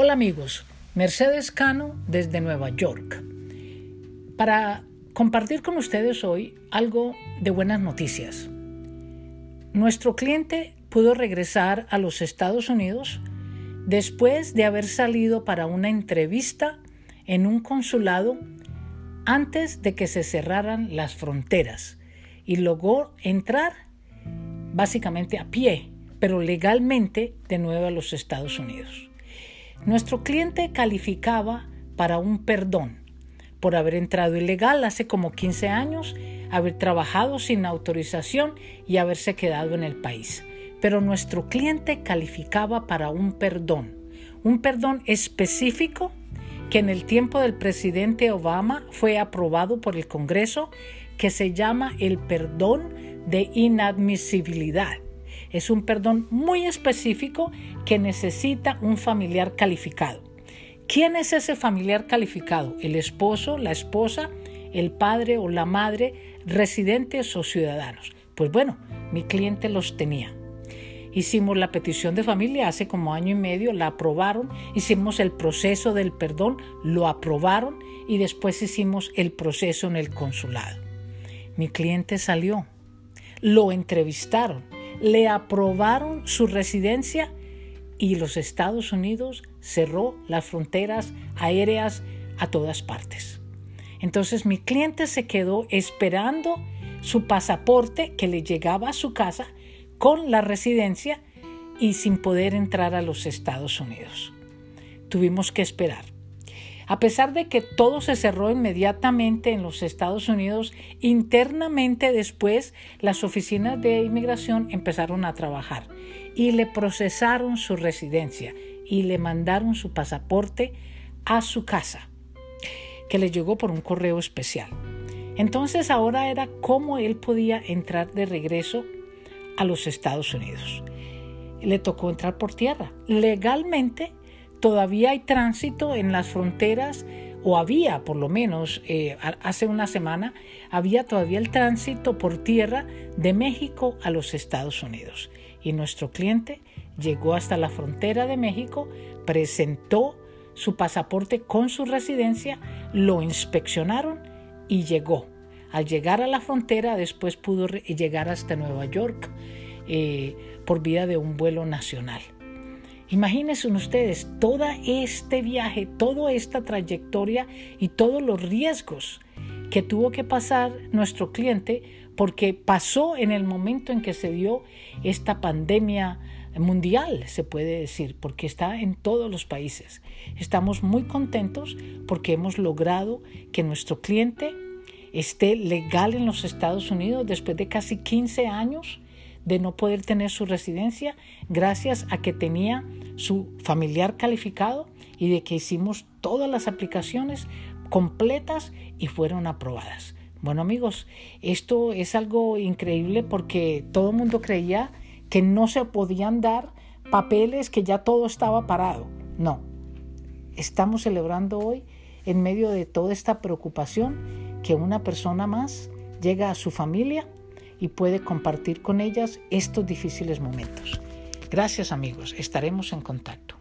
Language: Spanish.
Hola amigos, Mercedes Cano desde Nueva York. Para compartir con ustedes hoy algo de buenas noticias. Nuestro cliente pudo regresar a los Estados Unidos después de haber salido para una entrevista en un consulado antes de que se cerraran las fronteras y logró entrar básicamente a pie, pero legalmente de nuevo a los Estados Unidos. Nuestro cliente calificaba para un perdón por haber entrado ilegal hace como 15 años, haber trabajado sin autorización y haberse quedado en el país. Pero nuestro cliente calificaba para un perdón, un perdón específico que en el tiempo del presidente Obama fue aprobado por el Congreso, que se llama el perdón de inadmisibilidad. Es un perdón muy específico que necesita un familiar calificado. ¿Quién es ese familiar calificado? ¿El esposo, la esposa, el padre o la madre, residentes o ciudadanos? Pues bueno, mi cliente los tenía. Hicimos la petición de familia hace como año y medio, la aprobaron, hicimos el proceso del perdón, lo aprobaron y después hicimos el proceso en el consulado. Mi cliente salió, lo entrevistaron, le aprobaron su residencia y los Estados Unidos cerró las fronteras aéreas a todas partes. Entonces mi cliente se quedó esperando su pasaporte que le llegaba a su casa con la residencia y sin poder entrar a los Estados Unidos. Tuvimos que esperar. A pesar de que todo se cerró inmediatamente en los Estados Unidos, internamente después las oficinas de inmigración empezaron a trabajar y le procesaron su residencia y le mandaron su pasaporte a su casa, que le llegó por un correo especial. Entonces ahora era cómo él podía entrar de regreso a los Estados Unidos. Le tocó entrar por tierra. Legalmente todavía hay tránsito en las fronteras, o había por lo menos eh, hace una semana, había todavía el tránsito por tierra de México a los Estados Unidos. Y nuestro cliente llegó hasta la frontera de México, presentó su pasaporte con su residencia, lo inspeccionaron y llegó. Al llegar a la frontera, después pudo llegar hasta Nueva York eh, por vía de un vuelo nacional. Imagínense ustedes todo este viaje, toda esta trayectoria y todos los riesgos que tuvo que pasar nuestro cliente porque pasó en el momento en que se dio esta pandemia mundial, se puede decir, porque está en todos los países. Estamos muy contentos porque hemos logrado que nuestro cliente esté legal en los Estados Unidos después de casi 15 años de no poder tener su residencia gracias a que tenía su familiar calificado y de que hicimos todas las aplicaciones completas y fueron aprobadas. Bueno amigos, esto es algo increíble porque todo el mundo creía que no se podían dar papeles, que ya todo estaba parado. No, estamos celebrando hoy en medio de toda esta preocupación que una persona más llega a su familia y puede compartir con ellas estos difíciles momentos. Gracias amigos, estaremos en contacto.